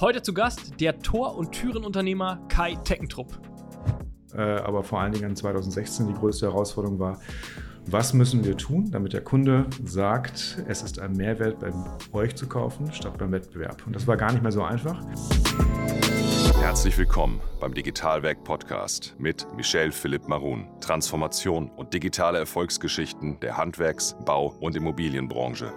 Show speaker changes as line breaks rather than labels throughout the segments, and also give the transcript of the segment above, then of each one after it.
Heute zu Gast der Tor- und Türenunternehmer Kai Teckentrupp.
Äh, aber vor allen Dingen 2016 die größte Herausforderung war, was müssen wir tun, damit der Kunde sagt, es ist ein Mehrwert bei euch zu kaufen, statt beim Wettbewerb. Und das war gar nicht mehr so einfach.
Herzlich willkommen beim Digitalwerk Podcast mit Michel Philipp Marun. Transformation und digitale Erfolgsgeschichten der Handwerks-, Bau- und Immobilienbranche.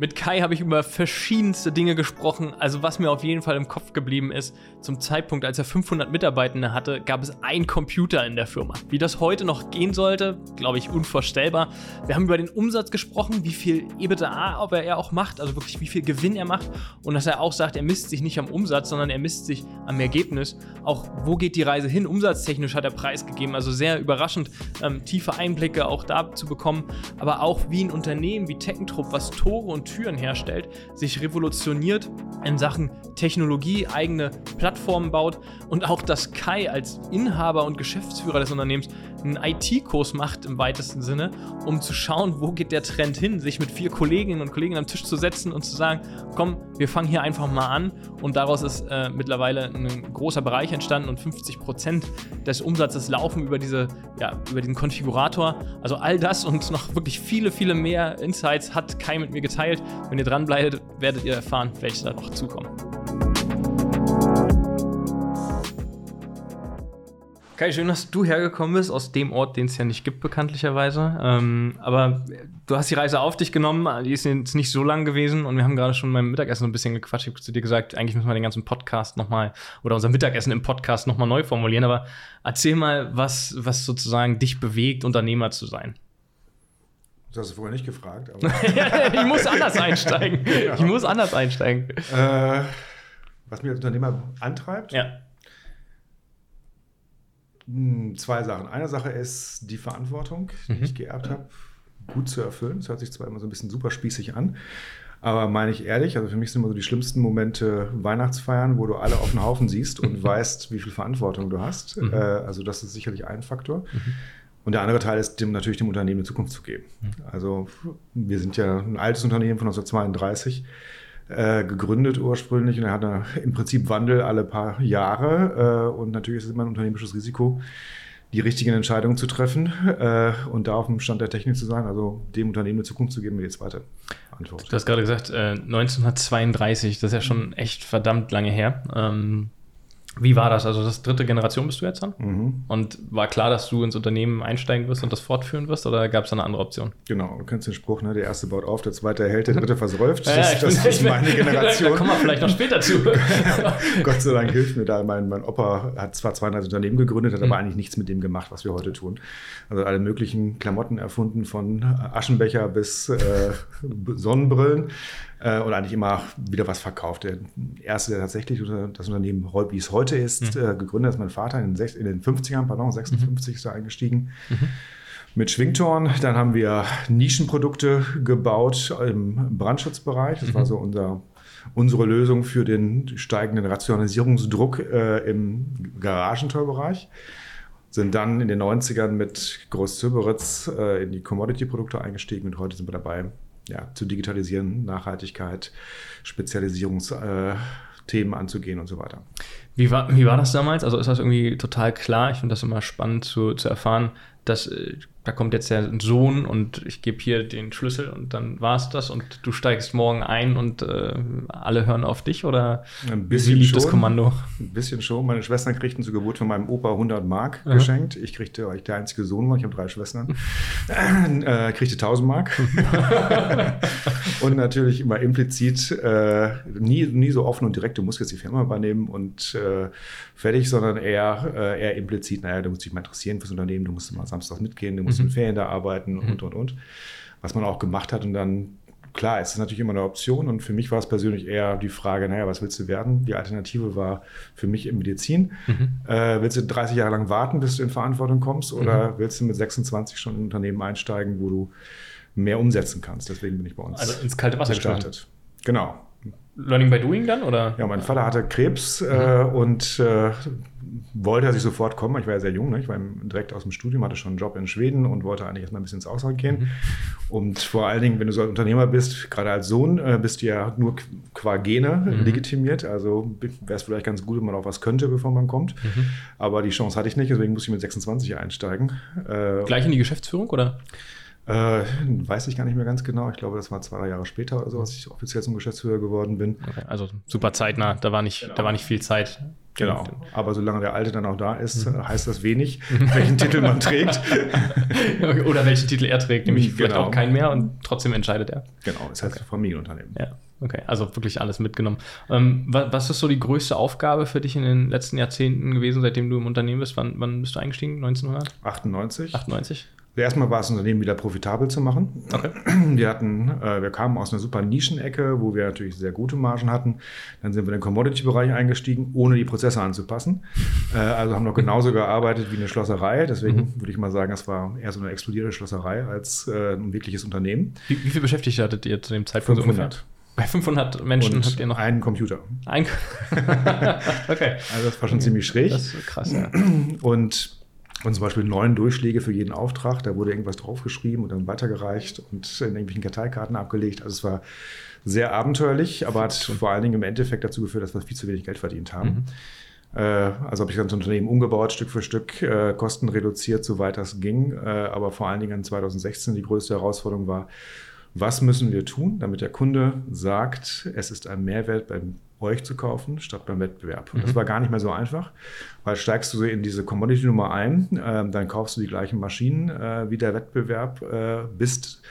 Mit Kai habe ich über verschiedenste Dinge gesprochen. Also was mir auf jeden Fall im Kopf geblieben ist, zum Zeitpunkt, als er 500 Mitarbeitende hatte, gab es einen Computer in der Firma. Wie das heute noch gehen sollte, glaube ich, unvorstellbar. Wir haben über den Umsatz gesprochen, wie viel EBITDA aber er auch macht, also wirklich wie viel Gewinn er macht und dass er auch sagt, er misst sich nicht am Umsatz, sondern er misst sich am Ergebnis. Auch wo geht die Reise hin? Umsatztechnisch hat er preisgegeben, also sehr überraschend, ähm, tiefe Einblicke auch da zu bekommen, aber auch wie ein Unternehmen wie Teckentrupp, was Tore und Türen herstellt, sich revolutioniert in Sachen Technologie, eigene Plattformen baut und auch, dass Kai als Inhaber und Geschäftsführer des Unternehmens einen IT-Kurs macht im weitesten Sinne, um zu schauen, wo geht der Trend hin, sich mit vier Kolleginnen und Kollegen am Tisch zu setzen und zu sagen, komm, wir fangen hier einfach mal an und daraus ist äh, mittlerweile ein großer Bereich entstanden und 50 Prozent des Umsatzes laufen über diese, ja, über diesen Konfigurator. Also all das und noch wirklich viele, viele mehr Insights hat Kai mit mir geteilt. Wenn ihr dran bleibt, werdet ihr erfahren, welche da noch zukommen. Kai, schön, dass du hergekommen bist aus dem Ort, den es ja nicht gibt, bekanntlicherweise. Ähm, aber du hast die Reise auf dich genommen, die ist jetzt nicht so lang gewesen und wir haben gerade schon beim Mittagessen ein bisschen gequatscht. Ich habe zu dir gesagt, eigentlich müssen wir den ganzen Podcast nochmal oder unser Mittagessen im Podcast nochmal neu formulieren. Aber erzähl mal, was, was sozusagen dich bewegt, Unternehmer zu sein.
Das hast du vorher nicht gefragt.
ich muss anders einsteigen. Ja. Ich muss anders einsteigen.
Äh, was mich als Unternehmer antreibt?
Ja.
Hm, zwei Sachen. Eine Sache ist die Verantwortung, die mhm. ich geerbt habe, gut zu erfüllen. Das hört sich zwar immer so ein bisschen super spießig an, aber meine ich ehrlich, also für mich sind immer so die schlimmsten Momente Weihnachtsfeiern, wo du alle auf den Haufen siehst und weißt, wie viel Verantwortung du hast. Mhm. Äh, also das ist sicherlich ein Faktor. Mhm. Und der andere Teil ist dem, natürlich dem Unternehmen eine Zukunft zu geben. Mhm. Also wir sind ja ein altes Unternehmen von 1932 äh, gegründet ursprünglich und er hat im Prinzip Wandel alle paar Jahre. Äh, und natürlich ist es immer ein unternehmisches Risiko, die richtigen Entscheidungen zu treffen äh, und da auf dem Stand der Technik zu sein, also dem Unternehmen eine Zukunft zu geben, wie die zweite Antwort.
Du hast gerade gesagt, 1932, äh, das ist ja schon echt verdammt lange her. Ähm wie war das? Also das dritte Generation bist du jetzt dann? Mhm. Und war klar, dass du ins Unternehmen einsteigen wirst und das fortführen wirst oder gab es da eine andere Option?
Genau, du kennst den Spruch, ne? der erste baut auf, der zweite erhält, der dritte versäuft. ja, das, das ist meine Generation.
Da kommen wir vielleicht noch später zu.
Gott sei Dank hilft mir da. Mein, mein Opa hat zwar 200 Unternehmen gegründet, hat mhm. aber eigentlich nichts mit dem gemacht, was wir heute tun. Also alle möglichen Klamotten erfunden, von Aschenbecher bis äh, Sonnenbrillen äh, und eigentlich immer wieder was verkauft. Der erste, der tatsächlich das Unternehmen, wie es heute ist, mhm. äh, gegründet ist mein Vater in den, in den 50ern, pardon, 56 mhm. ist er eingestiegen. Mhm. Mit Schwingtorn. Dann haben wir Nischenprodukte gebaut im Brandschutzbereich. Das war mhm. so unser unsere Lösung für den steigenden Rationalisierungsdruck äh, im Garagentorbereich. Sind dann in den 90ern mit Groß Zöberitz äh, in die Commodity-Produkte eingestiegen und heute sind wir dabei, ja, zu digitalisieren, Nachhaltigkeit, Spezialisierungsthemen anzugehen und so weiter.
Wie war, wie war das damals? Also ist das irgendwie total klar? Ich finde das immer spannend zu, zu erfahren, dass äh, da kommt jetzt der Sohn und ich gebe hier den Schlüssel und dann war es das und du steigst morgen ein und äh, alle hören auf dich oder
ein bisschen wie lief das Kommando? Ein bisschen schon. Meine Schwestern kriegten zur Geburt von meinem Opa 100 Mark Aha. geschenkt. Ich kriegte, weil ich der einzige Sohn war, ich habe drei Schwestern, äh, kriegte 1000 Mark. und natürlich immer implizit, äh, nie, nie so offen und direkt, du musst jetzt die Firma übernehmen und äh, fertig, sondern eher, äh, eher implizit, naja, du musst dich mal interessieren fürs Unternehmen, du musst mal samstags mitgehen, du musst mhm. in Ferien da arbeiten mhm. und, und, und. Was man auch gemacht hat und dann klar, es ist natürlich immer eine Option und für mich war es persönlich eher die Frage, naja, was willst du werden? Die Alternative war für mich in Medizin. Mhm. Äh, willst du 30 Jahre lang warten, bis du in Verantwortung kommst oder mhm. willst du mit 26 schon in ein Unternehmen einsteigen, wo du mehr umsetzen kannst? Deswegen bin ich bei uns
also ins kalte Wasser gestartet.
Genau.
Learning by Doing dann? Oder?
Ja, mein Vater hatte Krebs mhm. äh, und äh, wollte, dass ich sofort komme. Ich war ja sehr jung, ne? ich war direkt aus dem Studium, hatte schon einen Job in Schweden und wollte eigentlich erstmal ein bisschen ins Ausland gehen. Mhm. Und vor allen Dingen, wenn du so ein Unternehmer bist, gerade als Sohn, äh, bist du ja nur qua Gene mhm. legitimiert. Also wäre es vielleicht ganz gut, wenn man auch was könnte, bevor man kommt. Mhm. Aber die Chance hatte ich nicht, deswegen musste ich mit 26 einsteigen.
Äh, Gleich in die Geschäftsführung oder?
Äh, weiß ich gar nicht mehr ganz genau. Ich glaube, das war zwei, drei Jahre später oder so, als ich offiziell zum Geschäftsführer geworden bin.
Okay, also super zeitnah, da war nicht, genau. da war nicht viel Zeit.
Genau. Aber solange der Alte dann auch da ist, mhm. heißt das wenig, welchen Titel man trägt.
Oder welchen Titel er trägt, nämlich genau. vielleicht auch keinen mehr und trotzdem entscheidet er.
Genau, das heißt okay. Familienunternehmen.
Ja. Okay, also wirklich alles mitgenommen. Ähm, was ist so die größte Aufgabe für dich in den letzten Jahrzehnten gewesen, seitdem du im Unternehmen bist? Wann, wann bist du eingestiegen? 1998? 98.
Erstmal war es das Unternehmen wieder profitabel zu machen. Okay. Wir hatten, äh, wir kamen aus einer super Nischenecke, wo wir natürlich sehr gute Margen hatten. Dann sind wir in den Commodity-Bereich eingestiegen, ohne die Prozesse anzupassen. Äh, also haben noch genauso gearbeitet wie eine Schlosserei. Deswegen mhm. würde ich mal sagen, es war eher so eine explodierte Schlosserei als äh, ein wirkliches Unternehmen.
Wie, wie viele Beschäftigte hattet ihr zu dem Zeitpunkt?
500.
Bei 500 Menschen
und
habt ihr noch
einen Computer.
Ein
okay. Also das war schon ziemlich schräg.
Das ist krass, ja.
Und und zum Beispiel neun Durchschläge für jeden Auftrag. Da wurde irgendwas draufgeschrieben und dann weitergereicht und in irgendwelchen Karteikarten abgelegt. Also es war sehr abenteuerlich, aber hat vor allen Dingen im Endeffekt dazu geführt, dass wir viel zu wenig Geld verdient haben. Mhm. Äh, also habe ich das Unternehmen umgebaut, Stück für Stück, äh, Kosten reduziert, soweit das ging. Äh, aber vor allen Dingen in 2016 die größte Herausforderung war, was müssen wir tun, damit der Kunde sagt, es ist ein Mehrwert beim euch zu kaufen, statt beim Wettbewerb. Und mhm. das war gar nicht mehr so einfach, weil steigst du in diese Commodity-Nummer ein, äh, dann kaufst du die gleichen Maschinen äh, wie der Wettbewerb, äh, bist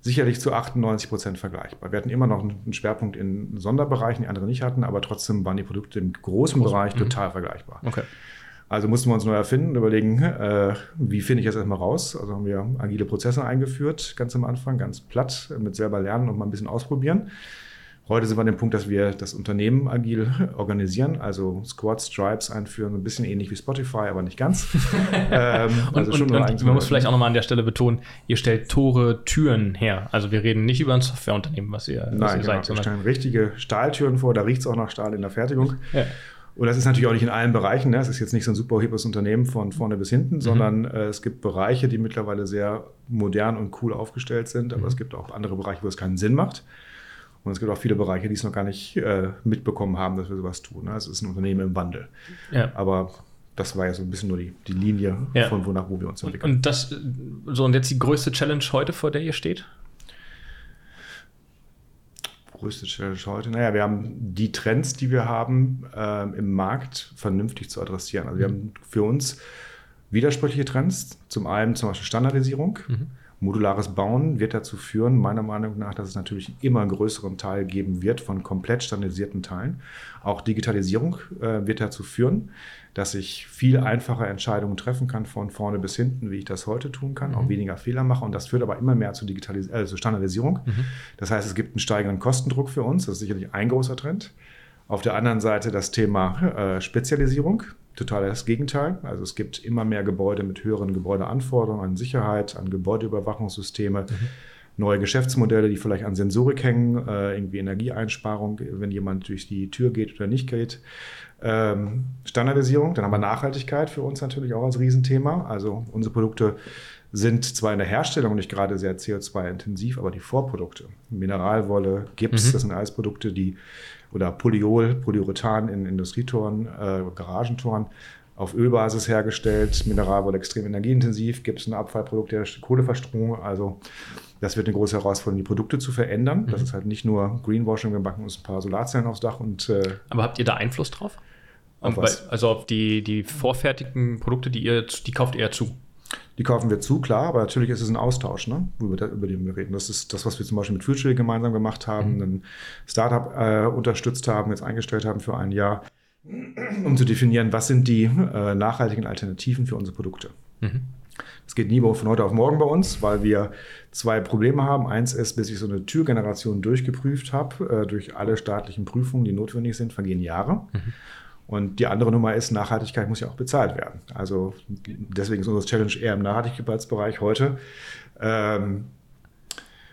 sicherlich zu 98 Prozent vergleichbar. Wir hatten immer noch einen Schwerpunkt in Sonderbereichen, die andere nicht hatten, aber trotzdem waren die Produkte im großen Groß, Bereich mhm. total vergleichbar. Okay. Also mussten wir uns neu erfinden und überlegen, äh, wie finde ich das erstmal raus. Also haben wir agile Prozesse eingeführt, ganz am Anfang, ganz platt, mit selber lernen und mal ein bisschen ausprobieren. Heute sind wir an dem Punkt, dass wir das Unternehmen agil organisieren, also Squads, Stripes einführen, ein bisschen ähnlich wie Spotify, aber nicht ganz.
ähm, also und, und, und man muss vielleicht auch nochmal an der Stelle betonen, ihr stellt Tore, Türen her. Also wir reden nicht über ein Softwareunternehmen, was ihr,
was Nein, ihr genau. seid. Wir stellen richtige Stahltüren vor, da riecht es auch nach Stahl in der Fertigung. Ja. Und das ist natürlich auch nicht in allen Bereichen. Ne? Es ist jetzt nicht so ein super hippes Unternehmen von vorne bis hinten, mhm. sondern äh, es gibt Bereiche, die mittlerweile sehr modern und cool aufgestellt sind. Aber mhm. es gibt auch andere Bereiche, wo es keinen Sinn macht. Und es gibt auch viele Bereiche, die es noch gar nicht äh, mitbekommen haben, dass wir sowas tun. Ne? Es ist ein Unternehmen im Wandel. Ja. Aber das war ja so ein bisschen nur die, die Linie, ja. von wonach wo wir uns entwickeln.
Und das, so und jetzt die größte Challenge heute, vor der ihr steht?
Größte Challenge heute? Naja, wir haben die Trends, die wir haben, äh, im Markt vernünftig zu adressieren. Also wir haben für uns widersprüchliche Trends. Zum einen zum Beispiel Standardisierung. Mhm. Modulares Bauen wird dazu führen, meiner Meinung nach, dass es natürlich immer einen größeren Teil geben wird von komplett standardisierten Teilen. Auch Digitalisierung äh, wird dazu führen, dass ich viel einfacher Entscheidungen treffen kann von vorne bis hinten, wie ich das heute tun kann, mhm. auch weniger Fehler mache. Und das führt aber immer mehr zu, Digitalis äh, zu Standardisierung. Mhm. Das heißt, es gibt einen steigenden Kostendruck für uns. Das ist sicherlich ein großer Trend. Auf der anderen Seite das Thema äh, Spezialisierung total das Gegenteil. Also es gibt immer mehr Gebäude mit höheren Gebäudeanforderungen an Sicherheit, an Gebäudeüberwachungssysteme, mhm. neue Geschäftsmodelle, die vielleicht an Sensorik hängen, äh, irgendwie Energieeinsparung, wenn jemand durch die Tür geht oder nicht geht. Ähm, Standardisierung, dann haben wir Nachhaltigkeit für uns natürlich auch als Riesenthema. Also unsere Produkte sind zwar in der Herstellung nicht gerade sehr CO2-intensiv, aber die Vorprodukte, Mineralwolle, Gips, mhm. das sind alles Produkte, die oder Polyol, Polyurethan in Industrietoren, äh, Garagentoren auf Ölbasis hergestellt. Mineralwolle extrem energieintensiv, gibt es ein Abfallprodukt der Kohleverstromung. Also das wird eine große Herausforderung, die Produkte zu verändern. Mhm. Das ist halt nicht nur Greenwashing, wir backen uns ein paar Solarzellen aufs Dach und.
Äh, Aber habt ihr da Einfluss drauf? Auf was? Also auf die, die vorfertigten Produkte, die ihr, die kauft ihr zu?
Die kaufen wir zu, klar, aber natürlich ist es ein Austausch, ne, über, über den wir reden. Das ist das, was wir zum Beispiel mit Future gemeinsam gemacht haben, mhm. ein Startup äh, unterstützt haben, jetzt eingestellt haben für ein Jahr, um zu definieren, was sind die äh, nachhaltigen Alternativen für unsere Produkte. Mhm. Das geht nie von heute auf morgen bei uns, weil wir zwei Probleme haben. Eins ist, bis ich so eine Türgeneration durchgeprüft habe, äh, durch alle staatlichen Prüfungen, die notwendig sind, vergehen Jahre. Mhm. Und die andere Nummer ist, Nachhaltigkeit muss ja auch bezahlt werden. Also deswegen ist unsere Challenge eher im Nachhaltigkeitsbereich heute. Ähm,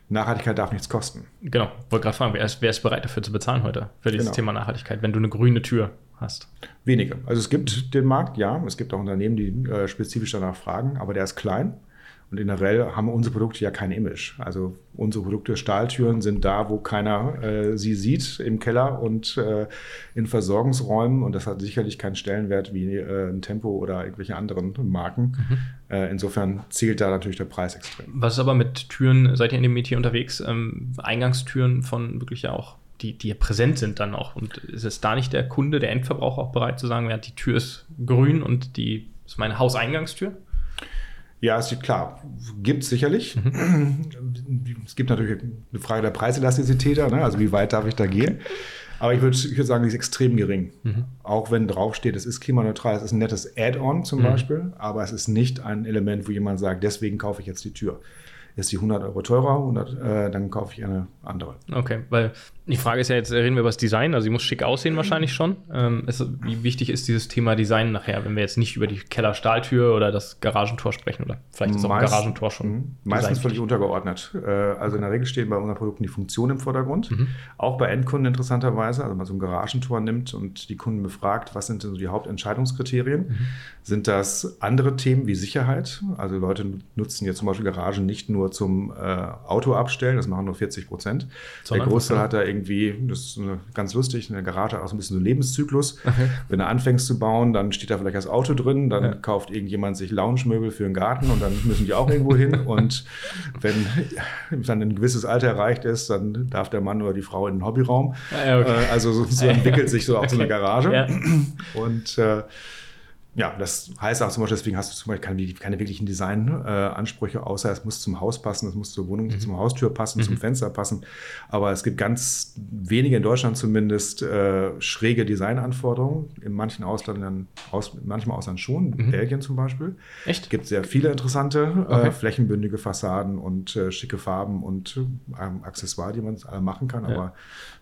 Nachhaltigkeit darf nichts kosten.
Genau, wollte gerade fragen, wer ist, wer ist, bereit dafür zu bezahlen heute, für dieses genau. Thema Nachhaltigkeit, wenn du eine grüne Tür hast?
Wenige. Also es gibt den Markt, ja. Es gibt auch Unternehmen, die äh, spezifisch danach fragen, aber der ist klein. Und generell haben unsere Produkte ja kein Image. Also unsere Produkte, Stahltüren, sind da, wo keiner äh, sie sieht, im Keller und äh, in Versorgungsräumen. Und das hat sicherlich keinen Stellenwert wie äh, ein Tempo oder irgendwelche anderen Marken. Mhm. Äh, insofern zählt da natürlich der Preis extrem.
Was ist aber mit Türen, seid ihr in dem Metier unterwegs? Ähm, Eingangstüren von wirklich ja auch die, die präsent sind dann auch. Und ist es da nicht der Kunde, der Endverbraucher auch bereit zu sagen, ja, die Tür ist grün und die ist meine Hauseingangstür?
Ja, ist klar. Gibt es sicherlich. Mhm. Es gibt natürlich eine Frage der Preiselastizität, ne? also wie weit darf ich da gehen. Aber ich würde würd sagen, die ist extrem gering. Mhm. Auch wenn draufsteht, es ist klimaneutral, es ist ein nettes Add-on zum mhm. Beispiel, aber es ist nicht ein Element, wo jemand sagt, deswegen kaufe ich jetzt die Tür ist die 100 Euro teurer, 100, äh, dann kaufe ich eine andere.
Okay, weil die Frage ist ja jetzt, reden wir über das Design, also sie muss schick aussehen wahrscheinlich schon. Ähm, ist, wie wichtig ist dieses Thema Design nachher, wenn wir jetzt nicht über die Kellerstahltür oder das Garagentor sprechen oder vielleicht ist auch Meist, ein Garagentor schon. Mh,
meistens völlig untergeordnet. Äh, also in der Regel stehen bei unseren Produkten die Funktionen im Vordergrund. Mhm. Auch bei Endkunden interessanterweise, also wenn man so ein Garagentor nimmt und die Kunden befragt, was sind denn so die Hauptentscheidungskriterien? Mhm. Sind das andere Themen wie Sicherheit? Also Leute nutzen jetzt zum Beispiel Garagen nicht nur zum äh, Auto abstellen, das machen nur 40 Prozent. Der Großteil hat da irgendwie, das ist ganz lustig, eine Garage hat auch so ein bisschen so einen Lebenszyklus. Okay. Wenn du anfängst zu bauen, dann steht da vielleicht das Auto drin, dann ja. kauft irgendjemand sich Lounge-Möbel für den Garten und dann müssen die auch irgendwo hin. Und wenn dann ein gewisses Alter erreicht ist, dann darf der Mann oder die Frau in den Hobbyraum. Ja, okay. äh, also so, so entwickelt sich so auch so eine Garage. Ja. Und äh, ja, das heißt auch zum Beispiel, deswegen hast du zum Beispiel keine, keine wirklichen Designansprüche, äh, außer es muss zum Haus passen, es muss zur Wohnung, mhm. zum Haustür passen, mhm. zum Fenster passen. Aber es gibt ganz wenige in Deutschland zumindest äh, schräge Designanforderungen. In manchen Ausländern, aus, manchmal Ausland schon, mhm. Belgien zum Beispiel. Echt? Es gibt sehr viele interessante, äh, okay. äh, flächenbündige Fassaden und äh, schicke Farben und ähm, Accessoire, die man machen kann, ja. aber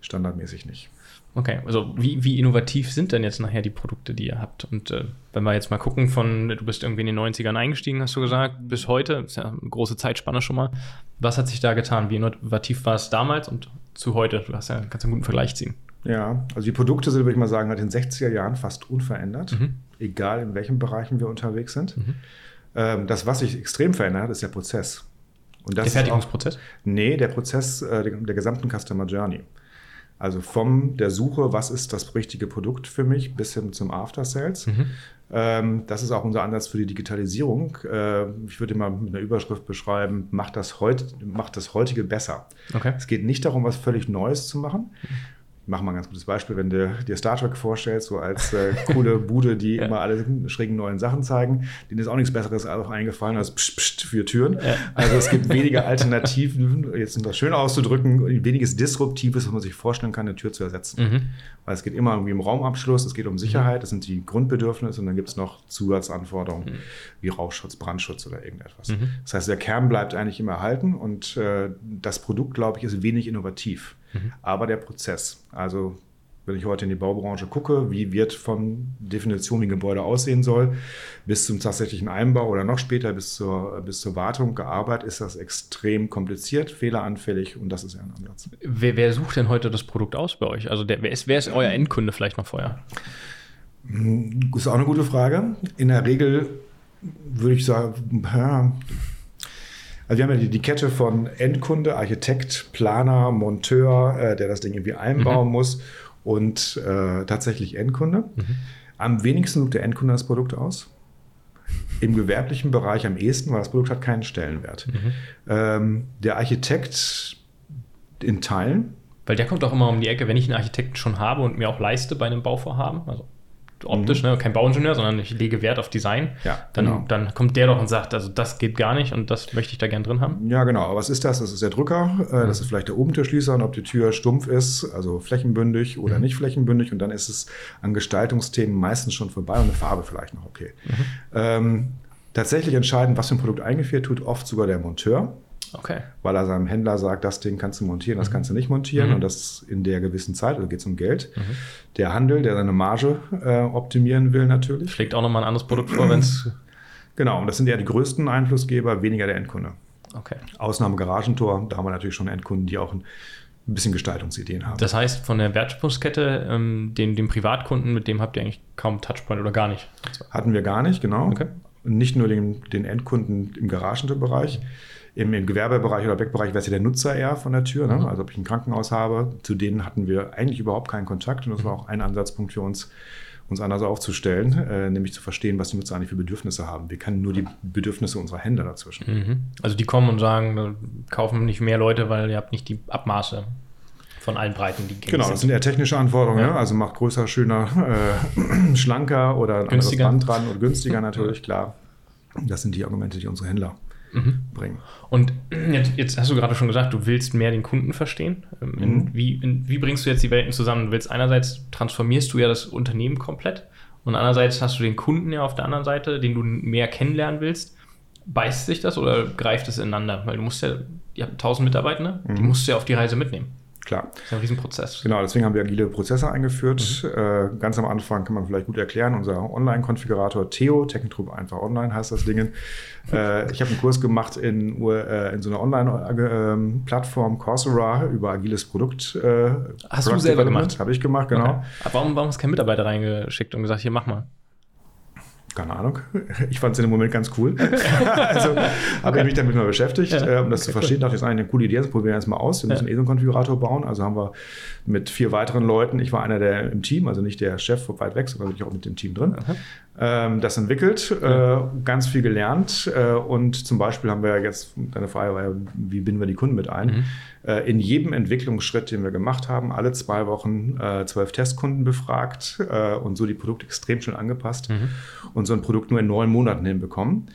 standardmäßig nicht.
Okay, also wie, wie innovativ sind denn jetzt nachher die Produkte, die ihr habt? Und äh, wenn wir jetzt mal gucken, von du bist irgendwie in den 90ern eingestiegen, hast du gesagt, bis heute, ist ja eine große Zeitspanne schon mal. Was hat sich da getan? Wie innovativ war es damals und zu heute? Du hast ja, kannst einen guten Vergleich ziehen.
Ja, also die Produkte sind, würde ich mal sagen, seit den 60er Jahren fast unverändert, mhm. egal in welchen Bereichen wir unterwegs sind. Mhm. Ähm, das, was sich extrem verändert, ist der Prozess.
der Fertigungsprozess?
Auch, nee, der Prozess äh, der, der gesamten Customer Journey. Also von der Suche, was ist das richtige Produkt für mich, bis hin zum After Sales. Mhm. Ähm, das ist auch unser Ansatz für die Digitalisierung. Äh, ich würde mal mit einer Überschrift beschreiben, macht das, heut, macht das heutige besser. Okay. Es geht nicht darum, was völlig Neues zu machen. Ich mache mal ein ganz gutes Beispiel, wenn du dir Star Trek vorstellst, so als äh, coole Bude, die ja. immer alle schrägen neuen Sachen zeigen, denen ist auch nichts Besseres auch eingefallen als Psst, Psst für Türen. Ja. Also es gibt weniger Alternativen, jetzt um das schön auszudrücken, weniges Disruptives, was man sich vorstellen kann, eine Tür zu ersetzen. Mhm. Weil es geht immer irgendwie um Raumabschluss, es geht um Sicherheit, das sind die Grundbedürfnisse und dann gibt es noch Zusatzanforderungen mhm. wie Rauchschutz, Brandschutz oder irgendetwas. Mhm. Das heißt, der Kern bleibt eigentlich immer erhalten und äh, das Produkt, glaube ich, ist wenig innovativ. Mhm. Aber der Prozess, also wenn ich heute in die Baubranche gucke, wie wird von Definition, wie ein Gebäude aussehen soll, bis zum tatsächlichen Einbau oder noch später bis zur, bis zur Wartung gearbeitet, ist das extrem kompliziert, fehleranfällig und das ist ja ein Ansatz.
Wer, wer sucht denn heute das Produkt aus bei euch? Also der, wer, ist, wer ist euer Endkunde vielleicht noch vorher?
Das hm, ist auch eine gute Frage. In der Regel würde ich sagen, ja, also wir haben ja die, die Kette von Endkunde, Architekt, Planer, Monteur, äh, der das Ding irgendwie einbauen mhm. muss und äh, tatsächlich Endkunde. Mhm. Am wenigsten sucht der Endkunde das Produkt aus. Im gewerblichen Bereich am ehesten, weil das Produkt hat keinen Stellenwert. Mhm. Ähm, der Architekt in Teilen.
Weil der kommt auch immer um die Ecke, wenn ich einen Architekten schon habe und mir auch leiste bei einem Bauvorhaben. Also optisch, mhm. ne? kein Bauingenieur, sondern ich lege Wert auf Design. Ja, dann, genau. dann kommt der doch und sagt, also das geht gar nicht und das möchte ich da gern drin haben.
Ja, genau. Aber was ist das? Das ist der Drücker, äh, das ist vielleicht der Obentürschließer und ob die Tür stumpf ist, also flächenbündig oder mhm. nicht flächenbündig und dann ist es an Gestaltungsthemen meistens schon vorbei und eine Farbe vielleicht noch okay. Mhm. Ähm, tatsächlich entscheiden, was für ein Produkt eingeführt tut, oft sogar der Monteur. Okay. Weil er seinem Händler sagt, das Ding kannst du montieren, das mhm. kannst du nicht montieren mhm. und das in der gewissen Zeit, also geht es um Geld. Mhm. Der Handel, der seine Marge äh, optimieren will natürlich.
Schlägt auch nochmal ein anderes Produkt vor, wenn es...
Genau, und das sind ja die größten Einflussgeber, weniger der Endkunde. Okay. Ausnahme Garagentor, da haben wir natürlich schon Endkunden, die auch ein bisschen Gestaltungsideen haben.
Das heißt, von der Wertschöpfungskette, ähm, den, den Privatkunden, mit dem habt ihr eigentlich kaum Touchpoint oder gar nicht?
Hatten wir gar nicht, genau.
Okay.
Nicht nur den, den Endkunden im Garagenbereich. Im, Im Gewerbebereich oder Backbereich wäre es ja der Nutzer eher von der Tür. Ne?
Mhm.
Also ob ich ein Krankenhaus habe, zu denen hatten wir eigentlich überhaupt keinen Kontakt. Und das war auch ein Ansatzpunkt für uns, uns anders aufzustellen, äh, nämlich zu verstehen, was die Nutzer eigentlich für Bedürfnisse haben. Wir kennen nur die Bedürfnisse unserer Händler dazwischen.
Mhm. Also die kommen und sagen, kaufen nicht mehr Leute, weil ihr habt nicht die Abmaße von allen Breiten, die
Genau, das sind eher technische Anforderungen.
Ja.
Ja. Also macht größer, schöner, äh, schlanker oder ein
Günstiger.
anderes Band dran und günstiger natürlich, klar. Das sind die Argumente, die unsere Händler
Mhm.
bringen.
Und jetzt, jetzt hast du gerade schon gesagt, du willst mehr den Kunden verstehen. Ähm, In,
Mhm.
wie, in, wie bringst du jetzt die Welten zusammen? Du willst einerseits transformierst du ja das Unternehmen komplett und andererseits hast du den Kunden ja auf der anderen Seite, den du mehr kennenlernen willst. Beißt sich das oder greift es ineinander? Weil du musst ja, ihr habt 1000 Mitarbeiter, die
Mhm.
musst du ja auf die Reise mitnehmen.
Klar.
Das ist ein Riesenprozess.
Genau, deswegen haben wir agile Prozesse eingeführt.
Mhm.
Äh, ganz am Anfang kann man vielleicht gut erklären, unser Online-Konfigurator Theo, Technitrub einfach online heißt das Ding. Äh, ich habe einen Kurs gemacht in, äh, in so einer Online-Plattform Coursera über agiles Produkt. Äh,
Hast du
Product
selber
Development.
gemacht?
Habe ich gemacht, genau.
Okay. Aber warum, warum hast du keinen Mitarbeiter reingeschickt und gesagt, hier mach mal?
Keine Ahnung. Ich fand es in dem Moment ganz cool. also habe ich mich damit mal beschäftigt,
Ja.
um das zu
Okay,
verstehen. Dachte ich, das ist eigentlich eine coole Idee, das probieren wir jetzt mal aus. Wir
Ja.
müssen eh so einen Konfigurator bauen. Also haben wir mit vier weiteren Leuten, ich war einer der im Team, also nicht der Chef weit weg, sondern wirklich auch mit dem Team drin,
Aha.
Ähm, das entwickelt, äh, ganz viel gelernt. Äh, und zum Beispiel haben wir jetzt, deine Frage war ja, wie binden wir die Kunden mit ein?
Mhm.
Äh, in jedem Entwicklungsschritt, den wir gemacht haben, alle zwei Wochen zwölf Testkunden befragt und so die Produkte extrem schnell angepasst
Mhm.
und so ein Produkt nur in neun Monaten hinbekommen.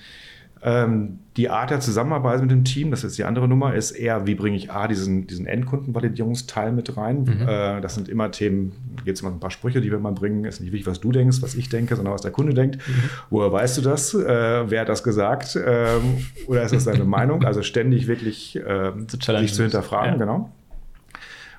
Ähm, die Art der Zusammenarbeit mit dem Team, das ist die andere Nummer, ist eher, wie bringe ich A, diesen, diesen Endkundenvalidierungsteil mit rein.
Mhm.
Äh, das sind immer Themen, gibt es immer ein paar Sprüche, die wir mal bringen. Ist nicht wichtig, was du denkst, was ich denke, sondern was der Kunde denkt.
Mhm.
Woher weißt du das? Äh, wer hat das gesagt? Ähm, oder ist das deine Meinung? Also ständig wirklich ähm,
Zu
sich zu hinterfragen,
Ja.
genau.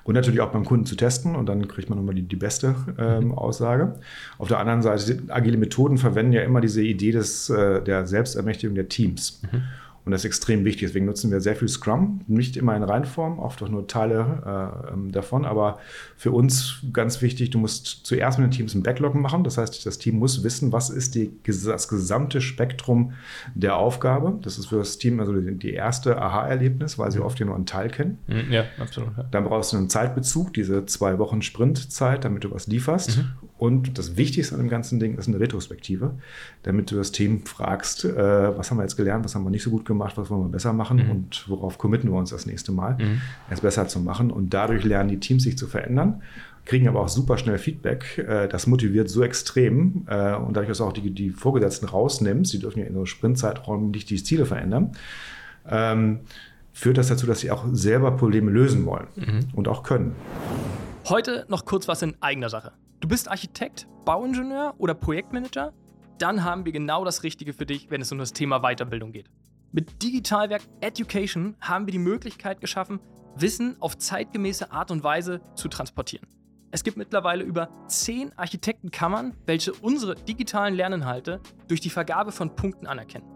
Und natürlich auch beim Kunden zu testen und dann kriegt man nochmal die, die beste ähm,
Mhm.
Aussage. Auf der anderen Seite, agile Methoden verwenden ja immer diese Idee des, äh, der Selbstermächtigung der Teams.
Mhm.
Und das ist extrem wichtig. Deswegen nutzen wir sehr viel Scrum, nicht immer in Reinform, oft auch nur Teile äh, ähm, davon. Aber für uns ganz wichtig, du musst zuerst mit den Teams ein Backlog machen. Das heißt, das Team muss wissen, was ist die, das gesamte Spektrum der Aufgabe. Das ist für das Team also die, die erste Aha-Erlebnis, weil sie oft ja nur einen Teil kennen.
Mhm, Ja, absolut. Ja.
Dann brauchst du einen Zeitbezug, diese zwei Wochen Sprintzeit, damit du was lieferst.
Mhm.
Und das Wichtigste an dem ganzen Ding ist eine Retrospektive, damit du das Team fragst, äh, was haben wir jetzt gelernt, was haben wir nicht so gut gemacht, was wollen wir besser machen
Mhm.
und worauf committen wir uns das nächste Mal,
Mhm.
es besser zu machen. Und dadurch lernen die Teams sich zu verändern, kriegen aber auch super schnell Feedback. Äh, das motiviert so extrem äh, und dadurch, dass du auch die, die Vorgesetzten rausnimmst, die dürfen ja in so Sprintzeitraum nicht die Ziele verändern. Ähm, führt das dazu, dass sie auch selber Probleme lösen wollen
Mhm.
und auch können.
Heute noch kurz was in eigener Sache. Du bist Architekt, Bauingenieur oder Projektmanager? Dann haben wir genau das Richtige für dich, wenn es um das Thema Weiterbildung geht. Mit Digitalwerk Education haben wir die Möglichkeit geschaffen, Wissen auf zeitgemäße Art und Weise zu transportieren. Es gibt mittlerweile über 10 Architektenkammern, welche unsere digitalen Lerninhalte durch die Vergabe von Punkten anerkennen.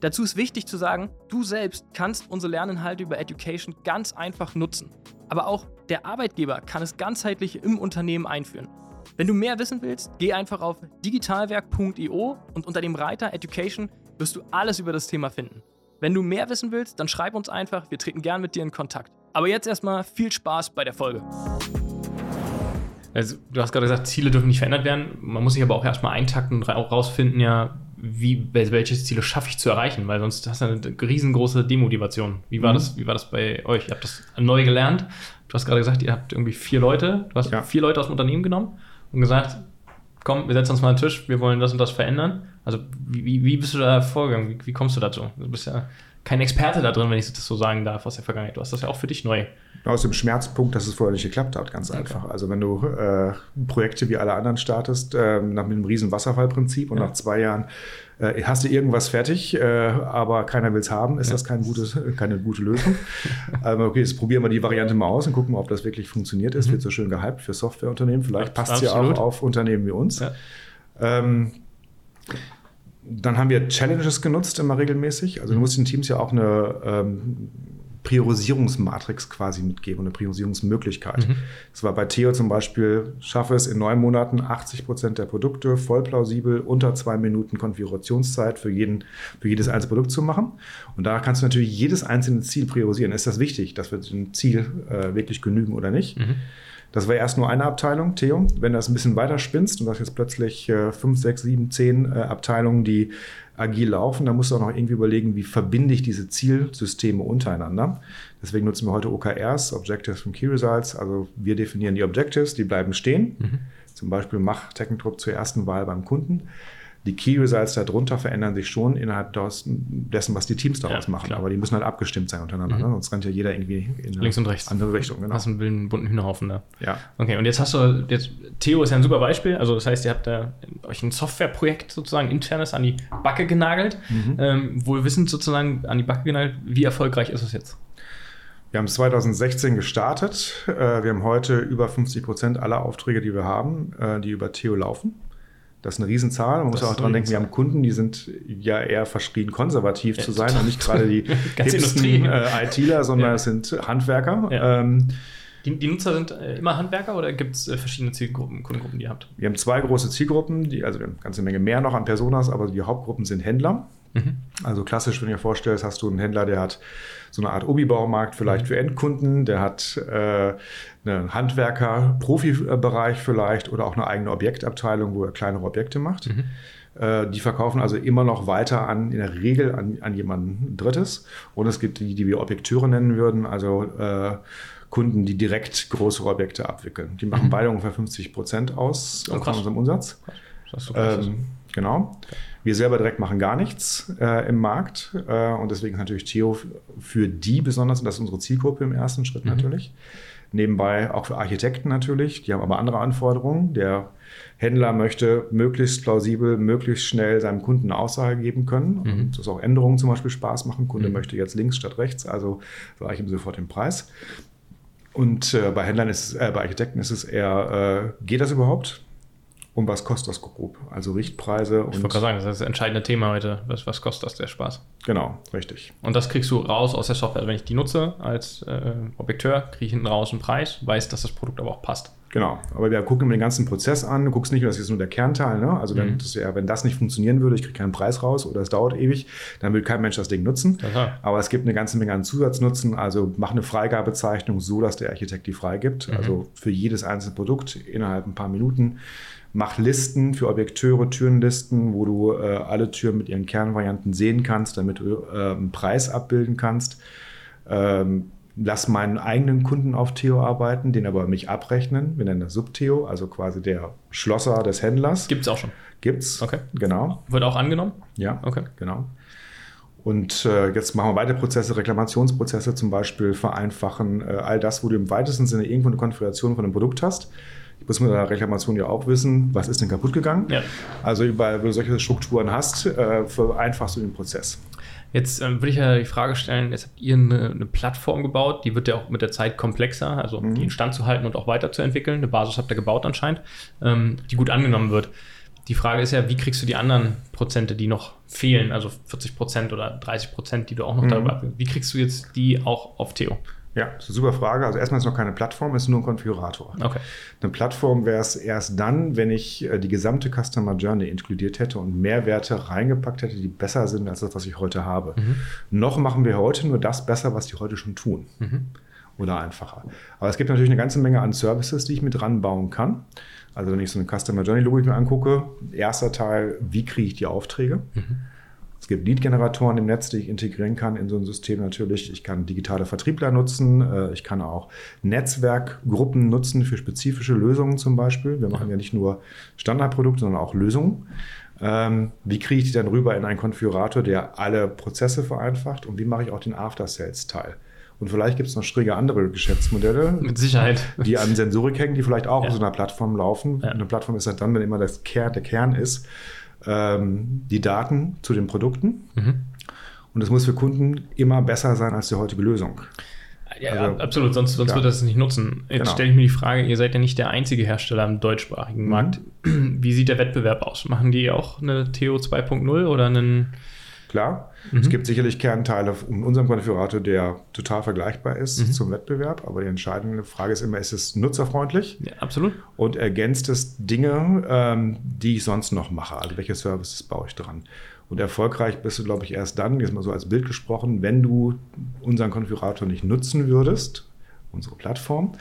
Dazu ist wichtig zu sagen, du selbst kannst unsere Lerninhalte über Education ganz einfach nutzen. Aber auch der Arbeitgeber kann es ganzheitlich im Unternehmen einführen. Wenn du mehr wissen willst, geh einfach auf digitalwerk.io und unter dem Reiter Education wirst du alles über das Thema finden. Wenn du mehr wissen willst, dann schreib uns einfach, wir treten gern mit dir in Kontakt. Aber jetzt erstmal viel Spaß bei der Folge.
Also, du hast gerade gesagt, Ziele dürfen nicht verändert werden. Man muss sich aber auch erstmal eintakten und rausfinden, ja, wie, wel- welche Ziele schaffe ich zu erreichen, weil sonst hast du eine riesengroße Demotivation. Wie war,
Mhm.
das, wie war das bei euch? Ihr habt das neu gelernt. Du hast gerade gesagt, ihr habt irgendwie vier Leute. Du hast
Ja.
vier Leute aus dem Unternehmen genommen und gesagt, komm, wir setzen uns mal an den Tisch, wir wollen das und das verändern. Also, wie, wie, wie bist du da vorgegangen? Wie, wie kommst du dazu? Du bist ja kein Experte da drin, wenn ich das so sagen darf, aus der Vergangenheit. Du hast das ja auch für dich neu.
Aus dem Schmerzpunkt, dass es vorher nicht geklappt hat, ganz
Okay.
einfach. Also wenn du äh, Projekte wie alle anderen startest, äh, nach einem riesen Wasserfallprinzip und
Ja.
nach zwei Jahren äh, hast du irgendwas fertig, äh, aber keiner will es haben, ist
Ja.
das kein gutes, keine gute Lösung. also okay, jetzt probieren wir die Variante mal aus und gucken mal, ob das wirklich funktioniert ist.
Mhm.
Wird so schön gehypt für Softwareunternehmen. Vielleicht passt es ja auch auf Unternehmen wie uns.
Ja.
Ähm, dann haben wir Challenges genutzt immer regelmäßig. Also du musst den Teams ja auch eine ähm, Priorisierungsmatrix quasi mitgebe, eine Priorisierungsmöglichkeit. Mhm. Das war bei Theo zum Beispiel, schaffe es in neun Monaten 80 Prozent der Produkte voll plausibel unter zwei Minuten Konfigurationszeit für, jeden, für jedes einzelne Produkt zu machen. Und da kannst du natürlich jedes einzelne Ziel priorisieren. Ist das wichtig, dass wir dem Ziel äh, wirklich genügen oder nicht? Mhm. Das war erst nur eine Abteilung, Theo. Wenn du das ein bisschen weiter spinnst und das jetzt plötzlich äh, fünf, sechs, sieben, zehn äh, Abteilungen, die agil laufen, dann musst du auch noch irgendwie überlegen, wie verbinde ich diese Zielsysteme untereinander. Deswegen nutzen wir heute OKRs, Objectives from Key Results. Also wir definieren die Objectives, die bleiben stehen. Mhm. Zum Beispiel mach Technikdruck zur ersten Wahl beim Kunden. Die Key Results darunter verändern sich schon innerhalb dessen, was die Teams daraus ja, machen. Klar. Aber die müssen halt abgestimmt sein untereinander. Mhm. Ne? Sonst rennt ja jeder irgendwie in
Links und rechts.
andere Richtung.
Genau. Hast einen wilden, bunten Hühnerhaufen da.
Ja.
Okay, und jetzt hast du, jetzt, Theo ist ja ein super Beispiel. Also, das heißt, ihr habt da euch ein Softwareprojekt sozusagen internes an die Backe genagelt. Mhm. Ähm, wohl wissend sozusagen an die Backe genagelt. Wie erfolgreich ist es jetzt?
Wir haben 2016 gestartet. Äh, wir haben heute über 50 Prozent aller Aufträge, die wir haben, äh, die über Theo laufen. Das ist eine Riesenzahl. Man das muss auch dran denken, wir haben Kunden, die sind ja eher verschrien, konservativ ja, zu sein und nicht gerade die hipsten äh, ITler, sondern ja. es sind Handwerker. Ja. Ähm,
die, die, Nutzer sind äh, immer Handwerker oder gibt es äh, verschiedene Zielgruppen, Kundengruppen, die ihr habt?
Wir haben zwei große Zielgruppen, die, also wir haben eine ganze Menge mehr noch an Personas, aber die Hauptgruppen sind Händler. Mhm. Also klassisch, wenn du dir vorstellst, hast du einen Händler, der hat so eine Art Obi-Baumarkt vielleicht für Endkunden, der hat äh, einen Handwerker-Profi-Bereich vielleicht oder auch eine eigene Objektabteilung, wo er kleinere Objekte macht. Mhm. Äh, die verkaufen also immer noch weiter an, in der Regel an, an jemanden Drittes. Und es gibt die, die wir Objekteure nennen würden, also äh, Kunden, die direkt größere Objekte abwickeln. Die machen mhm. beide ungefähr 50 Prozent aus oh, von unserem Umsatz. Das ähm, genau. Wir selber direkt machen gar nichts äh, im Markt äh, und deswegen ist natürlich Theo für die besonders, und das ist unsere Zielgruppe im ersten Schritt mhm. natürlich. Nebenbei auch für Architekten natürlich, die haben aber andere Anforderungen. Der Händler möchte möglichst plausibel, möglichst schnell seinem Kunden eine Aussage geben können mhm. und dass auch Änderungen zum Beispiel Spaß machen. Kunde mhm. möchte jetzt links statt rechts, also sage ich ihm sofort den Preis. Und äh, bei Händlern ist äh, bei Architekten ist es eher, äh, geht das überhaupt? Und was kostet das grob? Also Richtpreise.
Und ich wollte gerade sagen, das ist das entscheidende Thema heute. Was, was kostet das, der Spaß?
Genau, richtig.
Und das kriegst du raus aus der Software. Also wenn ich die nutze als äh, Objekteur, kriege ich hinten raus einen Preis, weiß, dass das Produkt aber auch passt.
Genau, aber wir gucken den ganzen Prozess an. Du guckst nicht das ist nur der Kernteil. Ne? Also wenn, mhm. das ja, wenn das nicht funktionieren würde, ich kriege keinen Preis raus oder es dauert ewig, dann will kein Mensch das Ding nutzen. Aha. Aber es gibt eine ganze Menge an Zusatznutzen. Also mach eine Freigabezeichnung so, dass der Architekt die freigibt. Mhm. Also für jedes einzelne Produkt innerhalb ein paar Minuten mach Listen für Objekteure, Türenlisten, wo du äh, alle Türen mit ihren Kernvarianten sehen kannst, damit du äh, einen Preis abbilden kannst. Ähm, lass meinen eigenen Kunden auf Theo arbeiten, den aber mich abrechnen. Wir nennen das Subtheo, also quasi der Schlosser des Händlers.
Gibt es auch schon.
Gibt's.
Okay.
Genau.
Wird auch angenommen?
Ja. Okay. Genau. Und äh, jetzt machen wir weitere Prozesse, Reklamationsprozesse zum Beispiel vereinfachen, äh, all das, wo du im weitesten Sinne irgendwo eine Konfiguration von einem Produkt hast muss man bei der Reklamation ja auch wissen, was ist denn kaputt gegangen. Ja. Also überall, wo du solche Strukturen hast, äh, vereinfachst du den Prozess.
Jetzt ähm, würde ich ja die Frage stellen, jetzt habt ihr eine, eine, Plattform gebaut, die wird ja auch mit der Zeit komplexer, also mhm. die instand zu halten und auch weiterzuentwickeln. Eine Basis habt ihr gebaut anscheinend, ähm, die gut angenommen wird. Die Frage ist ja, wie kriegst du die anderen Prozente, die noch fehlen, also 40 Prozent oder 30 Prozent, die du auch noch mhm. darüber, wie kriegst du jetzt die auch auf Theo?
Ja, das ist eine super Frage. Also erstmal ist es noch keine Plattform, es ist nur ein Konfigurator.
Okay.
Eine Plattform wäre es erst dann, wenn ich äh, die gesamte Customer Journey inkludiert hätte und Mehrwerte reingepackt hätte, die besser sind als das, was ich heute habe. Mhm. Noch machen wir heute nur das besser, was die heute schon tun. Mhm. Oder einfacher. Aber es gibt natürlich eine ganze Menge an Services, die ich mit ranbauen kann. Also wenn ich so eine Customer Journey Logik mir angucke, erster Teil, wie kriege ich die Aufträge? Mhm. Es gibt Lead-Generatoren im Netz, die ich integrieren kann in so ein System natürlich. Ich kann digitale Vertriebler nutzen. Äh, ich kann auch Netzwerkgruppen nutzen für spezifische Lösungen zum Beispiel. Wir machen ja nicht nur Standardprodukte, sondern auch Lösungen. Ähm, wie kriege ich die dann rüber in einen Konfigurator, der alle Prozesse vereinfacht? Und wie mache ich auch den After-Sales-Teil? Und vielleicht gibt es noch schräge andere Geschäftsmodelle.
Mit Sicherheit.
Die an Sensorik hängen, die vielleicht auch ja. auf so einer Plattform laufen. Ja. Eine Plattform ist halt dann, wenn immer das Kern, der Kern ist, ähm, die Daten zu den Produkten. Mhm. Und es muss für Kunden immer besser sein als die heutige Lösung.
Ja, also, absolut, sonst, sonst wird das nicht nutzen. Jetzt genau. stelle ich mir die Frage, ihr seid ja nicht der einzige Hersteller im deutschsprachigen mhm. Markt. Wie sieht der Wettbewerb aus? Machen die auch eine TO 2.0 oder einen
klar. Mhm. Es gibt sicherlich Kernteile in unserem Konfigurator, der total vergleichbar ist mhm. zum Wettbewerb, aber die entscheidende Frage ist immer, ist es nutzerfreundlich?
Ja, absolut.
Und ergänzt es Dinge, ähm, die ich sonst noch mache? Also welche Services baue ich dran? Und erfolgreich bist du, glaube ich, erst dann, jetzt mal so als Bild gesprochen, wenn du unseren Konfigurator nicht nutzen würdest, unsere Plattform,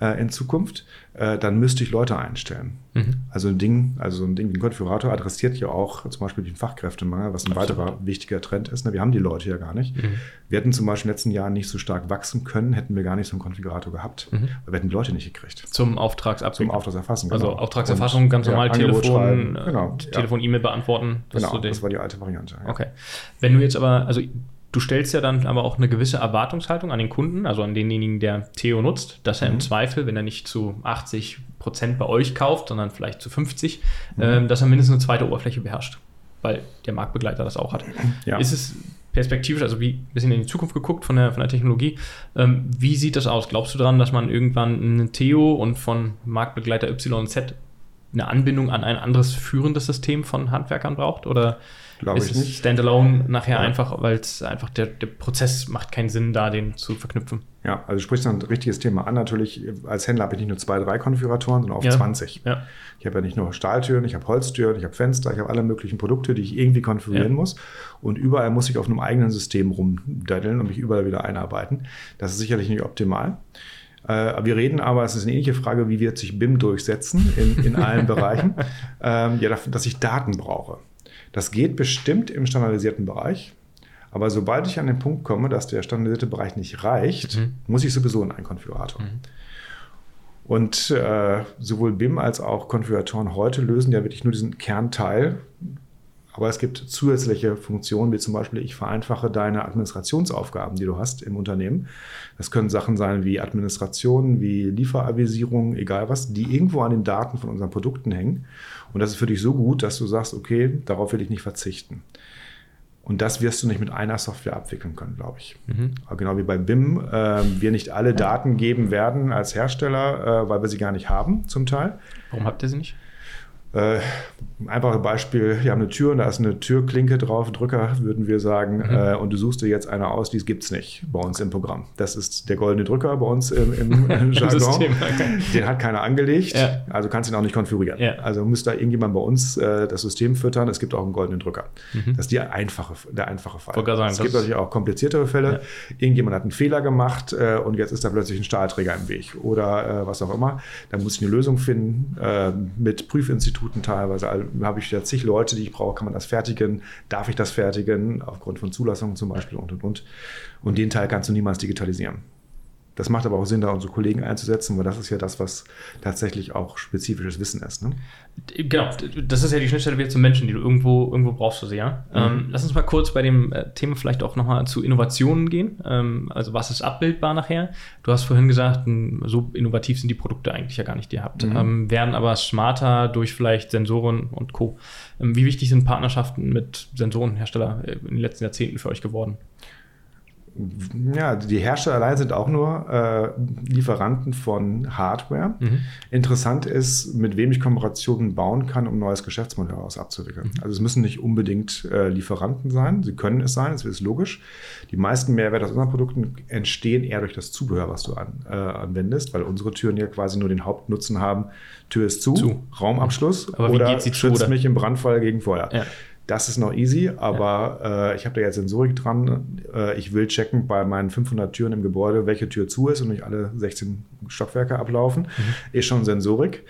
äh, in Zukunft, äh, dann müsste ich Leute einstellen. Mhm. Also ein Ding, also ein Ding wie ein Konfigurator adressiert ja auch zum Beispiel den Fachkräftemangel, was ein Absolut. weiterer wichtiger Trend ist. Ne? Wir haben die Leute ja gar nicht. Mhm. Wir hätten zum Beispiel in den letzten Jahren nicht so stark wachsen können, hätten wir gar nicht so einen Konfigurator gehabt. Mhm. Weil wir hätten die Leute nicht gekriegt.
Zum Auftragsabwickeln.
Zum Auftragserfassen.
Also genau. Also Auftragserfassung, Und, ganz normal ja, Telefon, äh, genau. Telefon, E-Mail beantworten.
genau, das war die alte Variante.
Ja. Okay. Wenn du jetzt aber, also Du stellst ja dann aber auch eine gewisse Erwartungshaltung an den Kunden, also an denjenigen, der Theo nutzt, dass er mhm. im Zweifel, wenn er nicht zu 80 Prozent bei euch kauft, sondern vielleicht zu 50, mhm. ähm, dass er mindestens eine zweite Oberfläche beherrscht, weil der Marktbegleiter das auch hat. Ja. Ist es perspektivisch, also wie ein bisschen in die Zukunft geguckt von der, von der Technologie, ähm, wie sieht das aus? Glaubst du daran, dass man irgendwann ein Theo und von Marktbegleiter YZ eine Anbindung an ein anderes führendes System von Handwerkern braucht? Oder
Glaube ich nicht.
Standalone nachher ja. einfach, weil es einfach der, der Prozess macht keinen Sinn, da den zu verknüpfen.
Ja, also du sprichst ein richtiges Thema an. Natürlich, als Händler habe ich nicht nur zwei, drei Konfiguratoren, sondern auch ja. 20. Ja. Ich habe ja nicht nur Stahltüren, ich habe Holztüren, ich habe Fenster, ich habe alle möglichen Produkte, die ich irgendwie konfigurieren ja. muss. Und überall muss ich auf einem eigenen System rumdaddeln und mich überall wieder einarbeiten. Das ist sicherlich nicht optimal. Äh, wir reden aber, es ist eine ähnliche Frage, wie wird sich BIM durchsetzen in, in allen Bereichen, ähm, ja, dass ich Daten brauche. Das geht bestimmt im standardisierten Bereich. Aber sobald ich an den Punkt komme, dass der standardisierte Bereich nicht reicht, mhm. muss ich sowieso in einen Konfigurator. Mhm. Und äh, sowohl BIM als auch Konfiguratoren heute lösen ja wirklich nur diesen Kernteil. Aber es gibt zusätzliche Funktionen, wie zum Beispiel, ich vereinfache deine Administrationsaufgaben, die du hast im Unternehmen. Das können Sachen sein wie Administration, wie Lieferavisierung, egal was, die irgendwo an den Daten von unseren Produkten hängen. Und das ist für dich so gut, dass du sagst, okay, darauf will ich nicht verzichten. Und das wirst du nicht mit einer Software abwickeln können, glaube ich. Mhm. Genau wie bei BIM, äh, wir nicht alle Daten geben werden als Hersteller, äh, weil wir sie gar nicht haben, zum Teil.
Warum habt ihr sie nicht?
Äh, einfaches Beispiel, wir haben eine Tür und da ist eine Türklinke drauf, Drücker würden wir sagen, mhm. äh, und du suchst dir jetzt eine aus, die gibt es nicht bei uns im Programm. Das ist der goldene Drücker bei uns im, im, im Jargon. Den hat keiner angelegt, ja. also kannst du ihn auch nicht konfigurieren. Ja. Also muss da irgendjemand bei uns äh, das System füttern, es gibt auch einen goldenen Drücker. Mhm. Das ist die einfache, der einfache Fall.
Sagen,
es gibt natürlich auch kompliziertere Fälle. Ja. Irgendjemand hat einen Fehler gemacht äh, und jetzt ist da plötzlich ein Stahlträger im Weg oder äh, was auch immer. Da muss ich eine Lösung finden äh, mit Prüfinstituten Instituten teilweise. Also, habe ich ja zig Leute, die ich brauche. Kann man das fertigen? Darf ich das fertigen? Aufgrund von Zulassungen zum Beispiel und und und. Und den Teil kannst du niemals digitalisieren. Das macht aber auch Sinn, da unsere Kollegen einzusetzen, weil das ist ja das, was tatsächlich auch spezifisches Wissen ist. Ne?
Genau, das ist ja die Schnittstelle wieder zum Menschen, die du irgendwo, irgendwo brauchst du sie, ja. Mhm. Ähm, lass uns mal kurz bei dem äh, Thema vielleicht auch nochmal zu Innovationen gehen. Ähm, also was ist abbildbar nachher? Du hast vorhin gesagt, so innovativ sind die Produkte eigentlich ja gar nicht, die ihr habt. Mhm. Ähm, werden aber smarter durch vielleicht Sensoren und Co. Ähm, wie wichtig sind Partnerschaften mit Sensorenherstellern äh, in den letzten Jahrzehnten für euch geworden?
Ja, die Hersteller allein sind auch nur äh, Lieferanten von Hardware. Mhm. Interessant ist, mit wem ich Kooperationen bauen kann, um ein neues Geschäftsmodell daraus abzuwickeln. Mhm. Also es müssen nicht unbedingt äh, Lieferanten sein, sie können es sein, das ist logisch. Die meisten Mehrwerte aus unseren Produkten entstehen eher durch das Zubehör, was du an, äh, anwendest, weil unsere Türen ja quasi nur den Hauptnutzen haben, Tür ist zu, zu. Raumabschluss
Aber oder wie geht sie
schützt mich im Brandfall gegen Feuer. Ja. Das ist noch easy, aber ja. äh, ich habe da jetzt Sensorik dran. Äh, ich will checken bei meinen 500 Türen im Gebäude, welche Tür zu ist und nicht alle 16 Stockwerke ablaufen. Mhm. Ist schon Sensorik.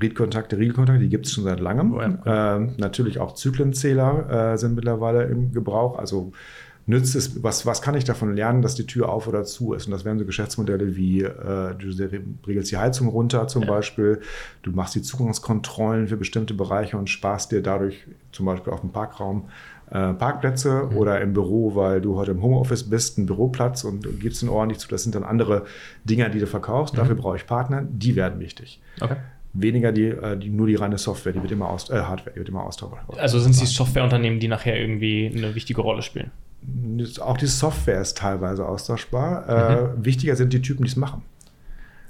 Read-Kontakte, Riegelkontakte, die gibt es schon seit langem. Oh ja. äh, natürlich auch Zyklenzähler äh, sind mittlerweile im Gebrauch. Also nützt es, was, was kann ich davon lernen, dass die Tür auf oder zu ist? Und das wären so Geschäftsmodelle wie, äh, du regelst die Heizung runter zum ja. Beispiel, du machst die Zugangskontrollen für bestimmte Bereiche und sparst dir dadurch zum Beispiel auf dem Parkraum äh, Parkplätze mhm. oder im Büro, weil du heute im Homeoffice bist, einen Büroplatz und, und gibst ihn ordentlich zu. Das sind dann andere Dinge, die du verkaufst. Mhm. Dafür brauche ich Partner, die werden wichtig. Okay weniger die, äh, die, nur die reine Software, die wird immer aus, äh, Hardware, die wird immer austauschbar.
Also sind es die Softwareunternehmen, die nachher irgendwie eine wichtige Rolle spielen?
Auch die Software ist teilweise austauschbar. Äh, mhm. Äh, wichtiger sind die Typen, die es machen.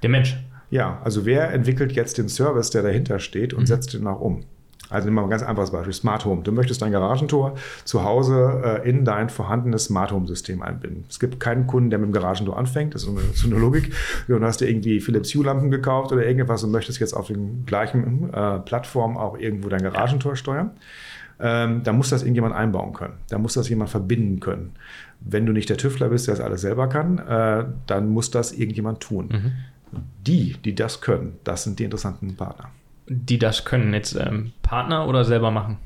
Der Mensch.
Ja, also wer entwickelt jetzt den Service, der dahinter steht und mhm. setzt den auch um? Also nehmen wir mal ein ganz einfaches Beispiel, Smart Home. Du möchtest dein Garagentor zu Hause äh, in dein vorhandenes Smart Home System einbinden. Es gibt keinen Kunden, der mit dem Garagentor anfängt, das ist so eine, so eine Logik. Du hast dir irgendwie Philips Hue Lampen gekauft oder irgendwas und möchtest jetzt auf den gleichen äh, Plattform auch irgendwo dein Garagentor steuern. Ähm, da muss das irgendjemand einbauen können. Da muss das jemand verbinden können. Wenn du nicht der Tüftler bist, der das alles selber kann, äh, dann muss das irgendjemand tun. Mhm. Die, die das können, das sind die interessanten Partner
die das können, jetzt ähm, Partner oder selber machen?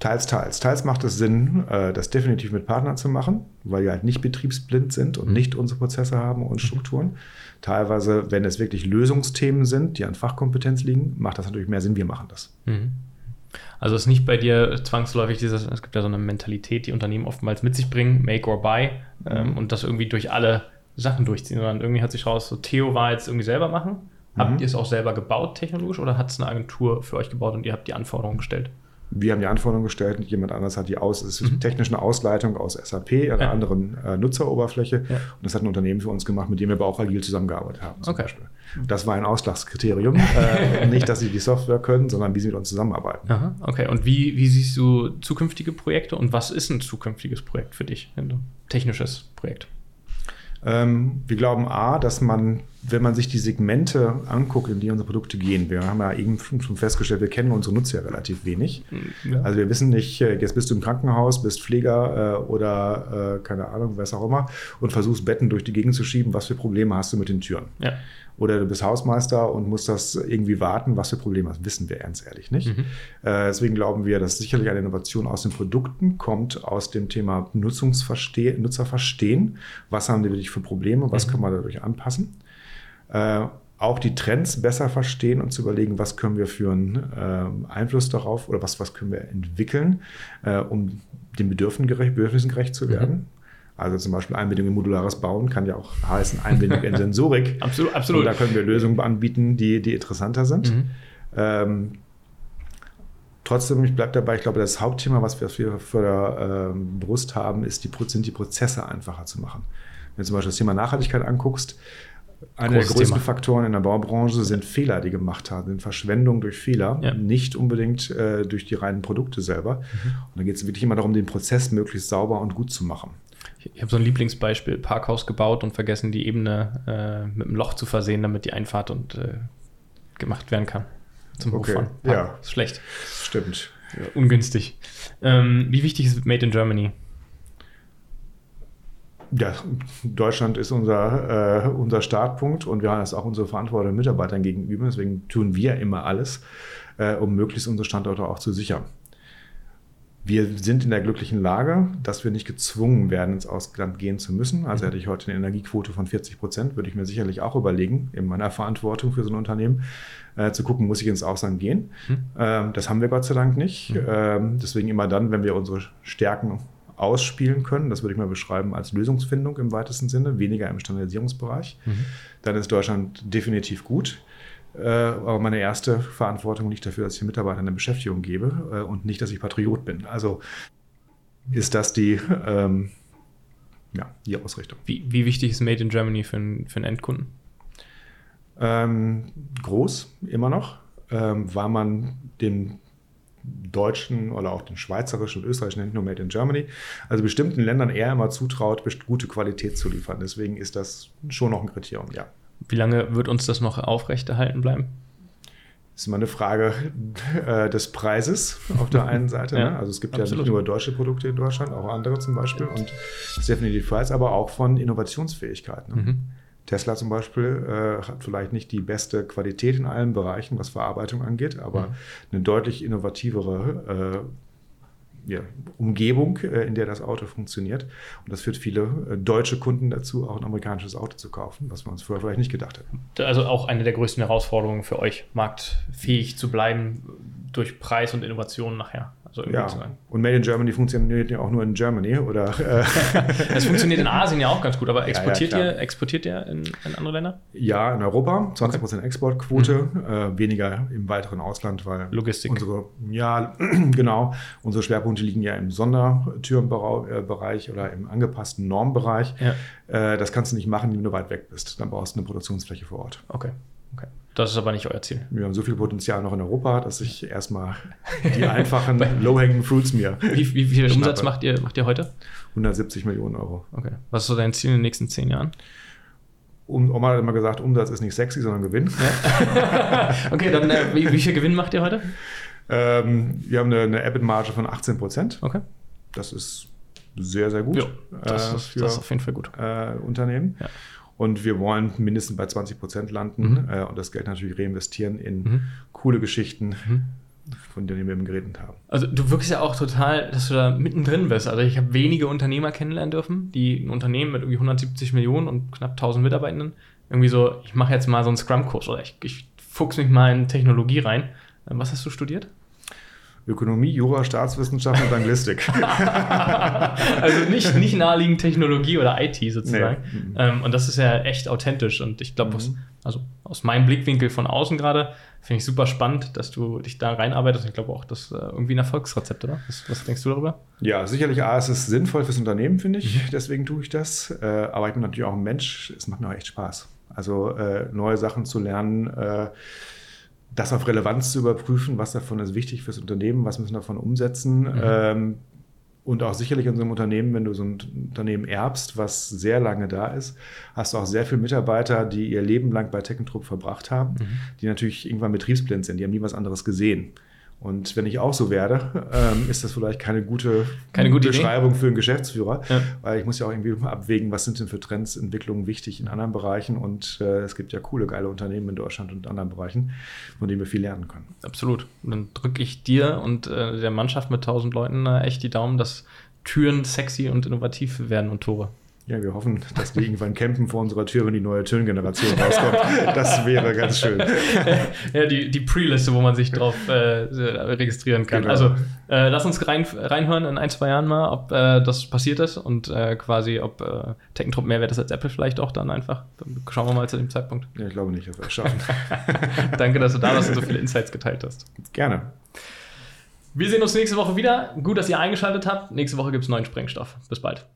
Teils, teils. Teils macht es Sinn, äh, das definitiv mit Partnern zu machen, weil wir halt nicht betriebsblind sind und mhm. nicht unsere Prozesse haben und Strukturen. Teilweise, wenn es wirklich Lösungsthemen sind, die an Fachkompetenz liegen, macht das natürlich mehr Sinn, wir machen das. Mhm.
Also ist nicht bei dir zwangsläufig dieses, es gibt ja so eine Mentalität, die Unternehmen oftmals mit sich bringen, make or buy, ähm, mhm. und das irgendwie durch alle Sachen durchziehen, sondern irgendwie hat sich raus, so Theo war jetzt irgendwie selber machen Habt mhm. ihr es auch selber gebaut technologisch oder hat es eine Agentur für euch gebaut und ihr habt die Anforderungen gestellt?
Wir haben die Anforderungen gestellt und jemand anderes hat die aus. Es ist mhm. technische Ausleitung aus SAP, einer ja. anderen äh, Nutzeroberfläche. Ja. Und das hat ein Unternehmen für uns gemacht, mit dem wir aber auch agil zusammengearbeitet haben. okay. Beispiel. Das war ein Ausschlagskriterium. äh, nicht, dass sie die Software können, sondern wie sie mit uns zusammenarbeiten.
Aha, okay. Und wie, wie siehst du zukünftige Projekte und was ist ein zukünftiges Projekt für dich? Ein technisches Projekt?
Ähm, wir glauben A, dass man, wenn man sich die Segmente anguckt, in die unsere Produkte gehen, wir haben ja eben schon festgestellt, wir kennen unsere Nutzer ja relativ wenig. Ja. Also wir wissen nicht, äh, jetzt bist du im Krankenhaus, bist Pfleger äh, oder äh, keine Ahnung, was auch immer und versuchst Betten durch die Gegend zu schieben, was für Probleme hast du mit den Türen. Ja. Oder du bist Hausmeister und musst das irgendwie warten, was für Probleme hast. Wissen wir ganz ehrlich nicht. Mhm. Deswegen glauben wir, dass sicherlich eine Innovation aus den Produkten kommt, aus dem Thema Nutzungsverstehen, Nutzerverstehen. Was haben die wirklich für Probleme? Was mhm. kann man dadurch anpassen? Äh, auch die Trends besser verstehen und zu überlegen, was können wir für einen äh, Einfluss darauf oder was, was können wir entwickeln, äh, um den Bedürfnissen gerecht, Bedürfnissen gerecht zu werden. Mhm. Also zum Beispiel Einbindung in modulares Bauen kann ja auch heißen Einbindung in Sensorik.
absolut, absolut.
Und da können wir Lösungen anbieten, die, die interessanter sind. Mhm. Ähm, trotzdem, ich bleibe dabei, ich glaube, das Hauptthema, was wir für der ähm, Brust haben, ist die, sind die Prozesse einfacher zu machen. Wenn du zum Beispiel das Thema Nachhaltigkeit anguckst, einer der größten Thema. Faktoren in der Baubranche sind Fehler, die gemacht haben, sind Verschwendung durch Fehler, ja. nicht unbedingt äh, durch die reinen Produkte selber. Mhm. Und da geht es wirklich immer darum, den Prozess möglichst sauber und gut zu machen.
Ich habe so ein Lieblingsbeispiel: Parkhaus gebaut und vergessen, die Ebene äh, mit einem Loch zu versehen, damit die Einfahrt und äh, gemacht werden kann.
Zum okay. Hochfahren. Park. Ja.
Ist schlecht.
Stimmt.
Ja, ungünstig. Ähm, wie wichtig ist Made in Germany?
Ja, Deutschland ist unser, äh, unser Startpunkt und wir haben das auch unsere Verantwortung Mitarbeitern gegenüber. Deswegen tun wir immer alles, äh, um möglichst unsere Standorte auch zu sichern. Wir sind in der glücklichen Lage, dass wir nicht gezwungen werden, ins Ausland gehen zu müssen. Also mhm. hätte ich heute eine Energiequote von 40 Prozent, würde ich mir sicherlich auch überlegen, in meiner Verantwortung für so ein Unternehmen, äh, zu gucken, muss ich ins Ausland gehen. Mhm. Ähm, das haben wir Gott sei Dank nicht. Mhm. Ähm, deswegen immer dann, wenn wir unsere Stärken ausspielen können, das würde ich mal beschreiben als Lösungsfindung im weitesten Sinne, weniger im Standardisierungsbereich, mhm. dann ist Deutschland definitiv gut. Äh, aber meine erste Verantwortung liegt dafür, dass ich den Mitarbeitern eine Beschäftigung gebe äh, und nicht, dass ich Patriot bin. Also ist das die, ähm, ja, die Ausrichtung.
Wie, wie, wichtig ist Made in Germany für, einen, für einen Endkunden?
Ähm, groß, immer noch, ähm, weil man den deutschen oder auch den schweizerischen und österreichischen nicht nur Made in Germany, also bestimmten Ländern eher immer zutraut, gute Qualität zu liefern. Deswegen ist das schon noch ein Kriterium, ja.
Wie lange wird uns das noch aufrechterhalten bleiben?
Ist immer eine Frage äh, des Preises auf der einen Seite. ja, ne? Also es gibt absolut. ja nicht nur deutsche Produkte in Deutschland, auch andere zum Beispiel. Und das ist definitiv Preis, aber auch von Innovationsfähigkeit. Ne? Mhm. Tesla zum Beispiel äh, hat vielleicht nicht die beste Qualität in allen Bereichen, was Verarbeitung angeht, aber mhm. eine deutlich innovativere äh, ja, Umgebung, äh, in der das Auto funktioniert. Und das führt viele äh, deutsche Kunden dazu, auch ein amerikanisches Auto zu kaufen, was wir uns vorher vielleicht nicht gedacht hätten.
Also auch eine der größten Herausforderungen für euch, marktfähig zu bleiben durch Preis und Innovation nachher.
So ja. Und Made in Germany funktioniert ja auch nur in Germany, oder? Äh
es funktioniert in Asien ja auch ganz gut, aber exportiert, ja, ja, ihr, exportiert ihr in, in, andere Länder?
Ja, in Europa, 20% okay. Exportquote, mhm. äh, weniger im weiteren Ausland, weil
Logistik.
Unsere, ja, genau, unsere Schwerpunkte liegen ja im Sondertürenbereich oder im angepassten Normbereich. Ja. Äh, das kannst du nicht machen, wenn du weit weg bist. Dann brauchst du eine Produktionsfläche vor Ort.
Okay. Das ist aber nicht euer Ziel.
Wir haben so viel Potenzial noch in Europa, dass ich erstmal die einfachen low-hanging Fruits mir.
Wie, wie viel Umsatz macht ihr, macht ihr heute?
170 Millionen Euro.
Okay. Was ist so dein Ziel in den nächsten zehn Jahren?
Um, Oma hat immer gesagt, Umsatz ist nicht sexy, sondern Gewinn.
Ja. okay, dann äh, wie, wie, viel Gewinn macht ihr heute?
Ähm, wir haben eine, eine EBIT-Marge von 18 Prozent.
Okay.
Das ist sehr, sehr gut.
Ja, das, äh, ist, das ist auf jeden Fall gut.
Äh, Unternehmen. Ja. Und wir wollen mindestens bei 20 Prozent landen mhm. äh, und das Geld natürlich reinvestieren in mhm. coole Geschichten, mhm. von denen wir eben geredet haben.
Also du wirkst ja auch total, dass du da mittendrin bist. Also ich habe wenige Unternehmer kennenlernen dürfen, die ein Unternehmen mit irgendwie 170 Millionen und knapp 1000 Mitarbeitenden irgendwie so, ich mache jetzt mal so einen Scrum-Kurs oder ich, ich fuchs mich mal in Technologie rein. Ähm, was hast du studiert?
Ökonomie, Jura, Staatswissenschaft und Anglistik.
also nicht, nicht naheliegend Technologie oder IT sozusagen. Nee. Mhm. Ähm, und das ist ja echt authentisch. Und ich glaube, mhm. also aus meinem Blickwinkel von außen gerade, finde ich super spannend, dass du dich da reinarbeitest. Ich glaube auch, das ist äh, irgendwie ein Erfolgsrezept, oder? Was, was, denkst du darüber?
Ja, sicherlich A, es ist sinnvoll fürs Unternehmen, finde ich. Mhm. Deswegen tue ich das. Äh, aber ich bin natürlich auch ein Mensch. Es macht mir auch echt Spaß. Also äh, neue Sachen zu lernen das auf Relevanz zu überprüfen, was davon ist wichtig fürs Unternehmen, was müssen wir davon umsetzen. Mhm. Ähm, und auch sicherlich in so einem Unternehmen, wenn du so ein Unternehmen erbst, was sehr lange da ist, hast du auch sehr viele Mitarbeiter, die ihr Leben lang bei Techentrupp verbracht haben, mhm. die natürlich irgendwann betriebsblind sind, die haben nie was anderes gesehen. Und wenn ich auch so werde, ähm, ist das vielleicht keine gute,
keine gute
Beschreibung Idee. für einen Geschäftsführer, ja. weil ich muss ja auch irgendwie abwägen, was sind denn für Trends, Entwicklungen wichtig in anderen Bereichen. Und äh, es gibt ja coole, geile Unternehmen in Deutschland und anderen Bereichen, von denen wir viel lernen können.
Absolut. Und dann drücke ich dir und äh, der Mannschaft mit 1000 Leuten äh, echt die Daumen, dass Türen sexy und innovativ werden und Tore.
Ja, wir hoffen, dass wir irgendwann campen vor unserer Tür, wenn die neue Türengeneration rauskommt. Das wäre ganz schön.
Ja, die, die Pre-Liste, wo man sich drauf äh, registrieren kann. Genau. Also äh, lass uns rein, reinhören in ein, zwei Jahren mal, ob äh, das passiert ist und äh, quasi, ob äh, Techentrupp mehr wert ist als Apple vielleicht auch dann einfach. Dann schauen wir mal zu dem Zeitpunkt.
Ja, ich glaube nicht, dass wir es schaffen.
Danke, dass du da warst und so viele Insights geteilt hast.
Gerne.
Wir sehen uns nächste Woche wieder. Gut, dass ihr eingeschaltet habt. Nächste Woche gibt es neuen Sprengstoff. Bis bald.